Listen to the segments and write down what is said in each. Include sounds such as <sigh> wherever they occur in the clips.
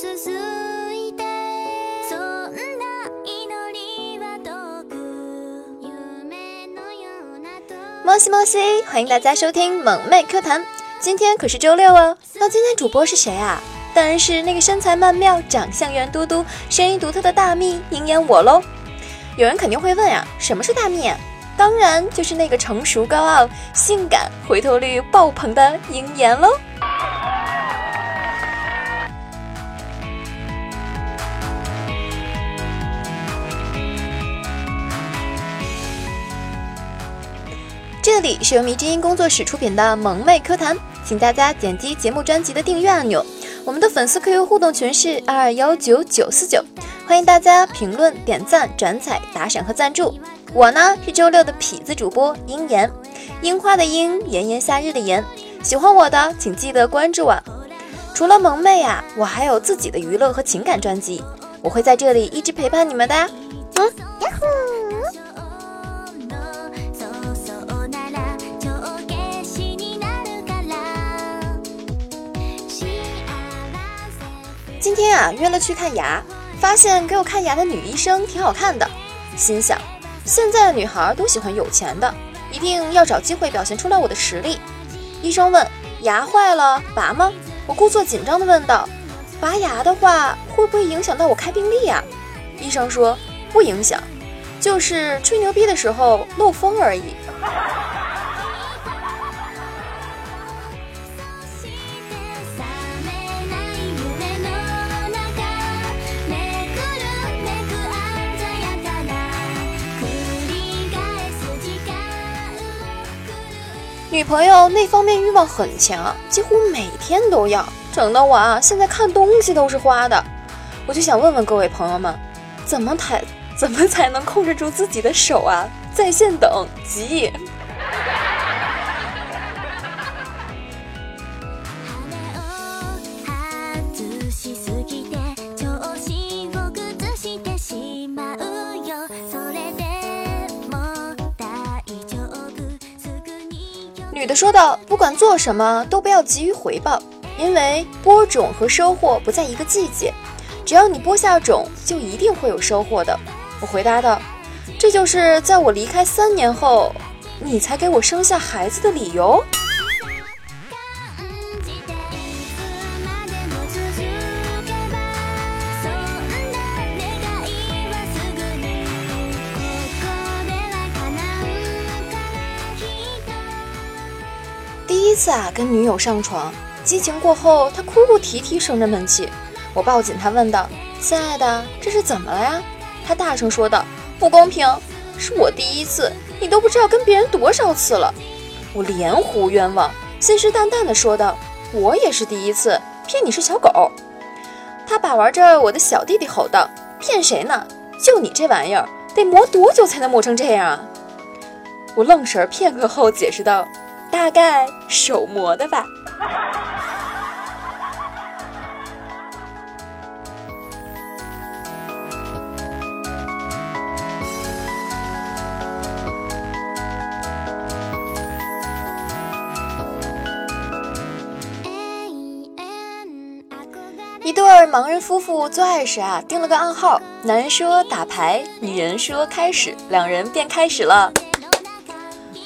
摩西摩西，欢迎大家收听萌妹 Q 弹。今天可是周六哦。那今天主播是谁啊？当然是那个身材曼妙、长相圆嘟嘟、声音独特的大蜜鹰眼我喽。有人肯定会问啊，什么是大蜜？当然就是那个成熟高傲、性感、回头率爆棚的鹰眼喽。是由迷之音工作室出品的萌妹科谈，请大家点击节目专辑的订阅按钮。我们的粉丝 QQ 互动群是二二幺九九四九，欢迎大家评论、点赞、转载、打赏和赞助。我呢是周六的痞子主播樱言，樱花的樱，炎炎夏日的炎。喜欢我的请记得关注我。除了萌妹啊，我还有自己的娱乐和情感专辑，我会在这里一直陪伴你们的。嗯，呀呼。天啊，约了去看牙，发现给我看牙的女医生挺好看的，心想，现在的女孩都喜欢有钱的，一定要找机会表现出来我的实力。医生问：牙坏了拔吗？我故作紧张的问道：拔牙的话会不会影响到我开病历啊？医生说不影响，就是吹牛逼的时候漏风而已。女朋友那方面欲望很强，几乎每天都要，整的我啊现在看东西都是花的。我就想问问各位朋友们，怎么才 <laughs> 怎么才能控制住自己的手啊？在线等急。女的说道：“不管做什么，都不要急于回报，因为播种和收获不在一个季节。只要你播下种，就一定会有收获的。”我回答道：“这就是在我离开三年后，你才给我生下孩子的理由。”次啊，跟女友上床，激情过后，他哭哭啼啼，生着闷气。我抱紧他，问道：“亲爱的，这是怎么了呀？”他大声说道：“不公平，是我第一次，你都不知道跟别人多少次了。”我连呼冤枉，信誓旦旦地说道：“我也是第一次，骗你是小狗。”他把玩着我的小弟弟吼道：“骗谁呢？就你这玩意儿，得磨多久才能磨成这样啊？”我愣神片刻后解释道。大概手磨的吧。一对盲人夫妇做爱时啊，定了个暗号，男人说打牌，女人说开始，两人便开始了。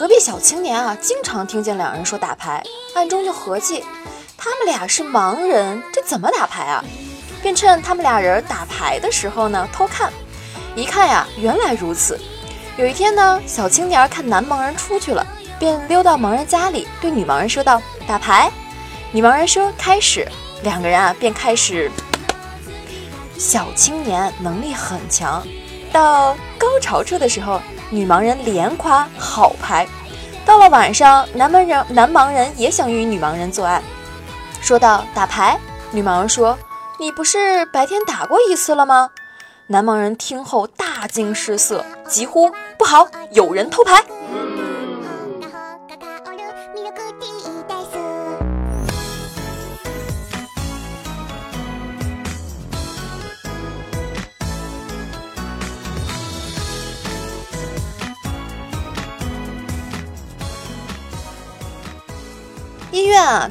隔壁小青年啊，经常听见两人说打牌，暗中就合计，他们俩是盲人，这怎么打牌啊？便趁他们俩人打牌的时候呢，偷看。一看呀，原来如此。有一天呢，小青年看男盲人出去了，便溜到盲人家里，对女盲人说道：“打牌。”女盲人说：“开始。”两个人啊，便开始。小青年能力很强，到高潮处的时候。女盲人连夸好牌，到了晚上，男盲人男盲人也想与女盲人做爱，说道：“打牌。”女盲人说：“你不是白天打过一次了吗？”男盲人听后大惊失色，急呼：“不好，有人偷牌！”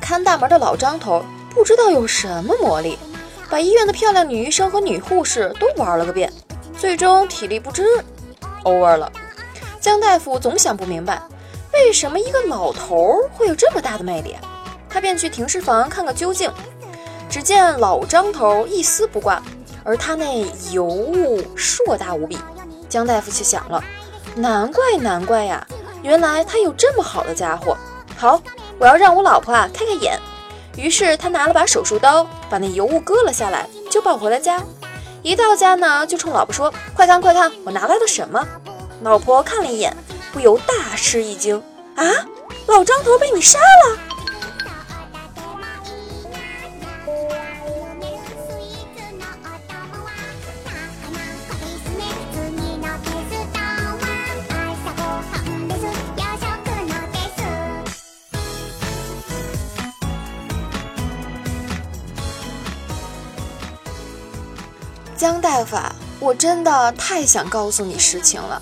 看大门的老张头不知道有什么魔力，把医院的漂亮女医生和女护士都玩了个遍，最终体力不支，over 了。江大夫总想不明白，为什么一个老头会有这么大的魅力？他便去停尸房看个究竟。只见老张头一丝不挂，而他那尤物硕大无比。江大夫却想了，难怪难怪呀，原来他有这么好的家伙。好，我要让我老婆啊开开眼。于是他拿了把手术刀，把那油污割了下来，就抱回了家。一到家呢，就冲老婆说：“快看快看，我拿来了什么？”老婆看了一眼，不由大吃一惊：“啊，老张头被你杀了！”江大夫，我真的太想告诉你实情了。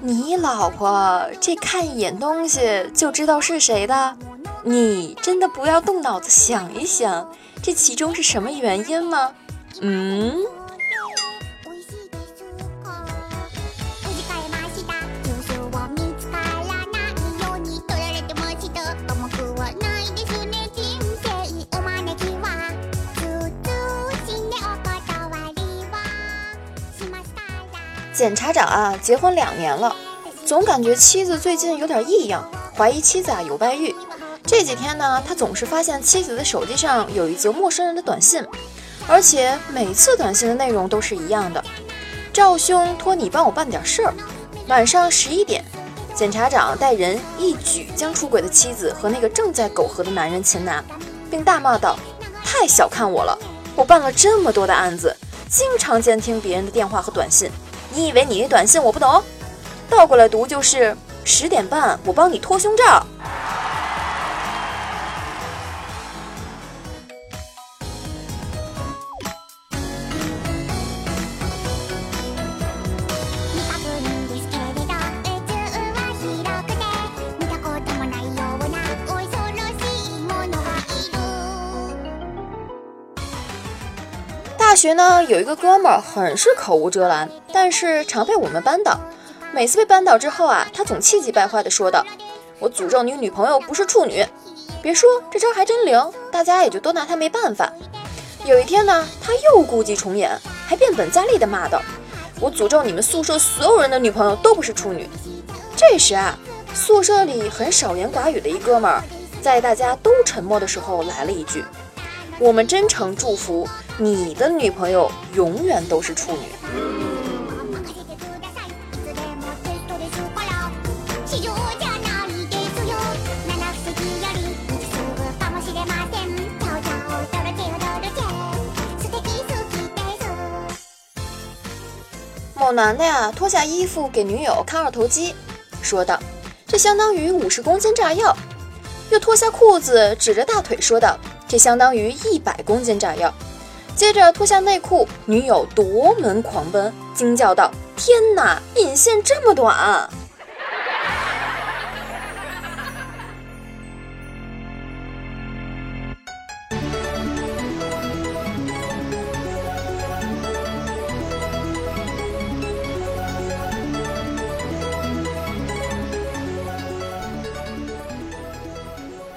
你老婆这看一眼东西就知道是谁的，你真的不要动脑子想一想，这其中是什么原因吗？嗯。检察长啊，结婚两年了，总感觉妻子最近有点异样，怀疑妻子啊有外遇。这几天呢，他总是发现妻子的手机上有一则陌生人的短信，而且每次短信的内容都是一样的：“赵兄，托你帮我办点事儿。”晚上十一点，检察长带人一举将出轨的妻子和那个正在苟合的男人擒拿，并大骂道：“太小看我了！我办了这么多的案子，经常监听别人的电话和短信。”你以为你的短信我不懂？倒过来读就是十点半，我帮你脱胸罩。大学呢，有一个哥们儿很是口无遮拦，但是常被我们扳倒。每次被扳倒之后啊，他总气急败坏地说道：“我诅咒你女朋友不是处女。”别说这招还真灵，大家也就都拿他没办法。有一天呢，他又故伎重演，还变本加厉地骂道：“我诅咒你们宿舍所有人的女朋友都不是处女。”这时啊，宿舍里很少言寡语的一哥们儿，在大家都沉默的时候来了一句：“我们真诚祝福。”你的女朋友永远都是处女。某男的呀，脱下衣服给女友看二头肌，说道：“这相当于五十公斤炸药。”又脱下裤子指着大腿说道：“这相当于一百公斤炸药。”接着脱下内裤，女友夺门狂奔，惊叫道：“天哪，引线这么短！”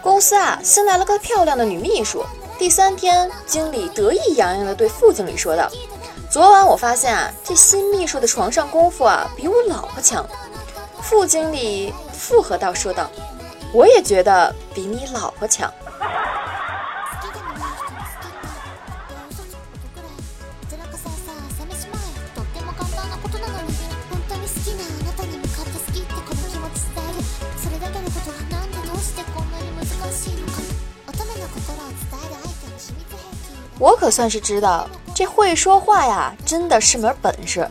公司啊，新来了个漂亮的女秘书。第三天，经理得意洋洋地对副经理说道：“昨晚我发现啊，这新秘书的床上功夫啊，比我老婆强。”副经理附和道：“说道，我也觉得比你老婆强。”我可算是知道，这会说话呀，真的是门本事。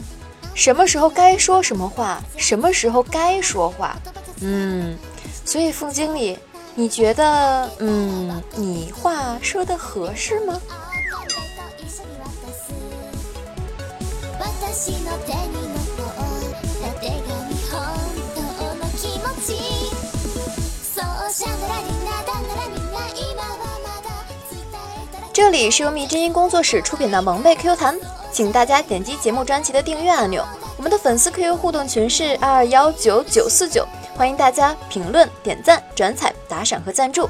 什么时候该说什么话，什么时候该说话，嗯。所以副经理，你觉得，嗯，你话说的合适吗？这里是由蜜之音工作室出品的萌妹 Q 弹，请大家点击节目专辑的订阅按钮。我们的粉丝 QQ 互动群是二二幺九九四九，欢迎大家评论、点赞、转采、打赏和赞助。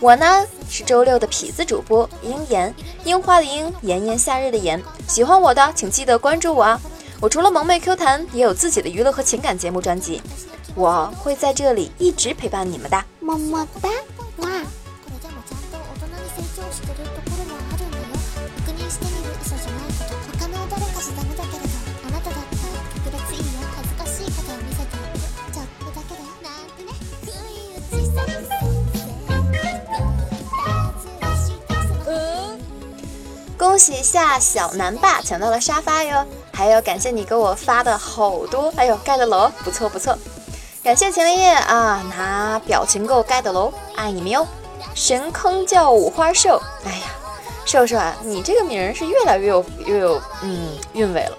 我呢是周六的痞子主播樱妍，樱花的樱，炎炎夏日的炎。喜欢我的请记得关注我啊！我除了萌妹 Q 弹，也有自己的娱乐和情感节目专辑，我会在这里一直陪伴你们的。么么哒，哇！恭喜下小南霸抢到了沙发哟！还有感谢你给我发的好多，哎呦盖的楼不错不错，感谢秦林叶啊拿表情给我盖的楼，爱你们哟！神坑叫五花兽，哎呀，兽兽啊，你这个名是越来越有越有嗯韵味了，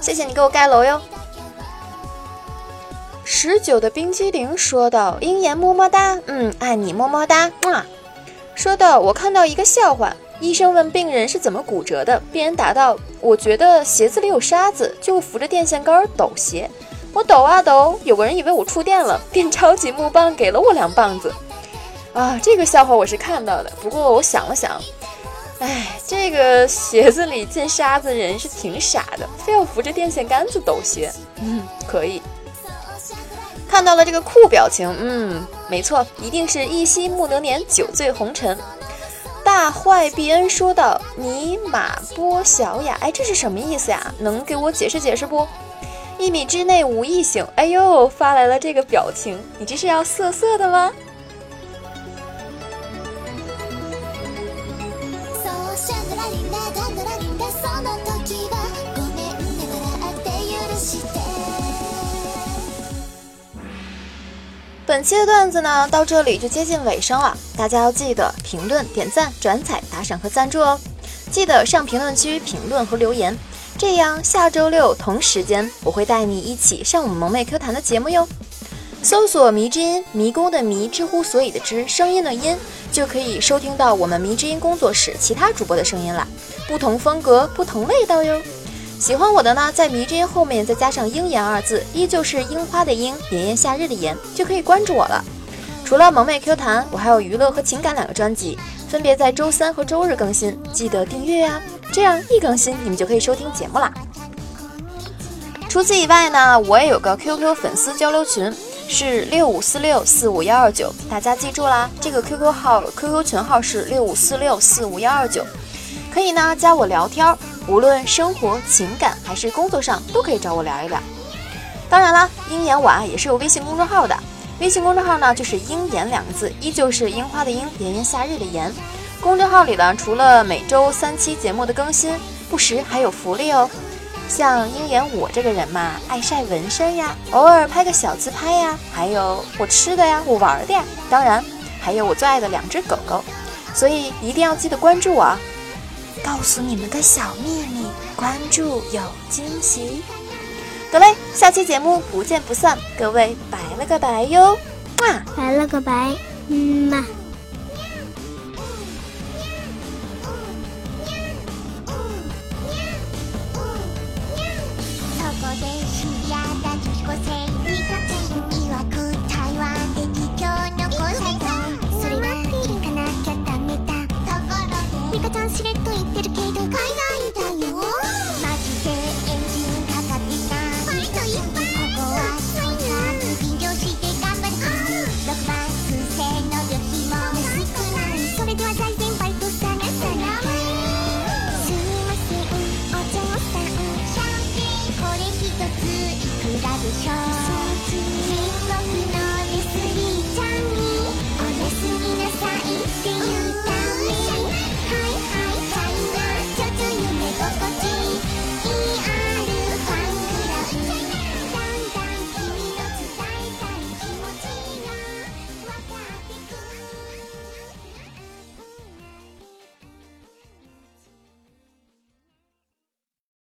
谢谢你给我盖楼哟。十九的冰激凌说道：“鹰眼么么哒，嗯，爱你么么哒。”啊，说到我看到一个笑话，医生问病人是怎么骨折的，病人答道：“我觉得鞋子里有沙子，就扶着电线杆抖鞋。我抖啊抖，有个人以为我触电了，便抄起木棒给了我两棒子。”啊，这个笑话我是看到的，不过我想了想，哎，这个鞋子里进沙子人是挺傻的，非要扶着电线杆子抖鞋。嗯，可以。看到了这个酷表情，嗯，没错，一定是一夕暮能年，酒醉红尘。大坏毕恩说道：“尼玛波小雅，哎，这是什么意思呀？能给我解释解释不？”一米之内无异性，哎呦，发来了这个表情，你这是要色色的吗？本期的段子呢，到这里就接近尾声了。大家要记得评论、点赞、转采、打赏和赞助哦。记得上评论区评论和留言，这样下周六同时间我会带你一起上我们萌妹 Q 弹的节目哟。搜索“迷之音”，迷宫的迷，知乎所以的知，声音的音，就可以收听到我们迷之音工作室其他主播的声音了。不同风格，不同味道哟。喜欢我的呢，在迷之音后面再加上“樱言”二字，依旧是樱花的樱，炎炎夏日的炎，就可以关注我了。除了萌妹 Q 弹，我还有娱乐和情感两个专辑，分别在周三和周日更新，记得订阅呀，这样一更新你们就可以收听节目啦。除此以外呢，我也有个 QQ 粉丝交流群，是六五四六四五幺二九，大家记住啦，这个 QQ 号 QQ 群号是六五四六四五幺二九，可以呢加我聊天儿。无论生活、情感还是工作上，都可以找我聊一聊。当然啦，鹰眼我啊也是有微信公众号的，微信公众号呢就是“鹰眼”两个字，依旧是樱花的樱，炎炎夏日的炎。公众号里呢，除了每周三期节目的更新，不时还有福利哦。像鹰眼我这个人嘛，爱晒纹身呀，偶尔拍个小自拍呀，还有我吃的呀，我玩的呀，当然还有我最爱的两只狗狗，所以一定要记得关注我啊！告诉你们个小秘密，关注有惊喜。得嘞，下期节目不见不散，各位拜了个拜哟，拜了个拜，嗯嘛。雪下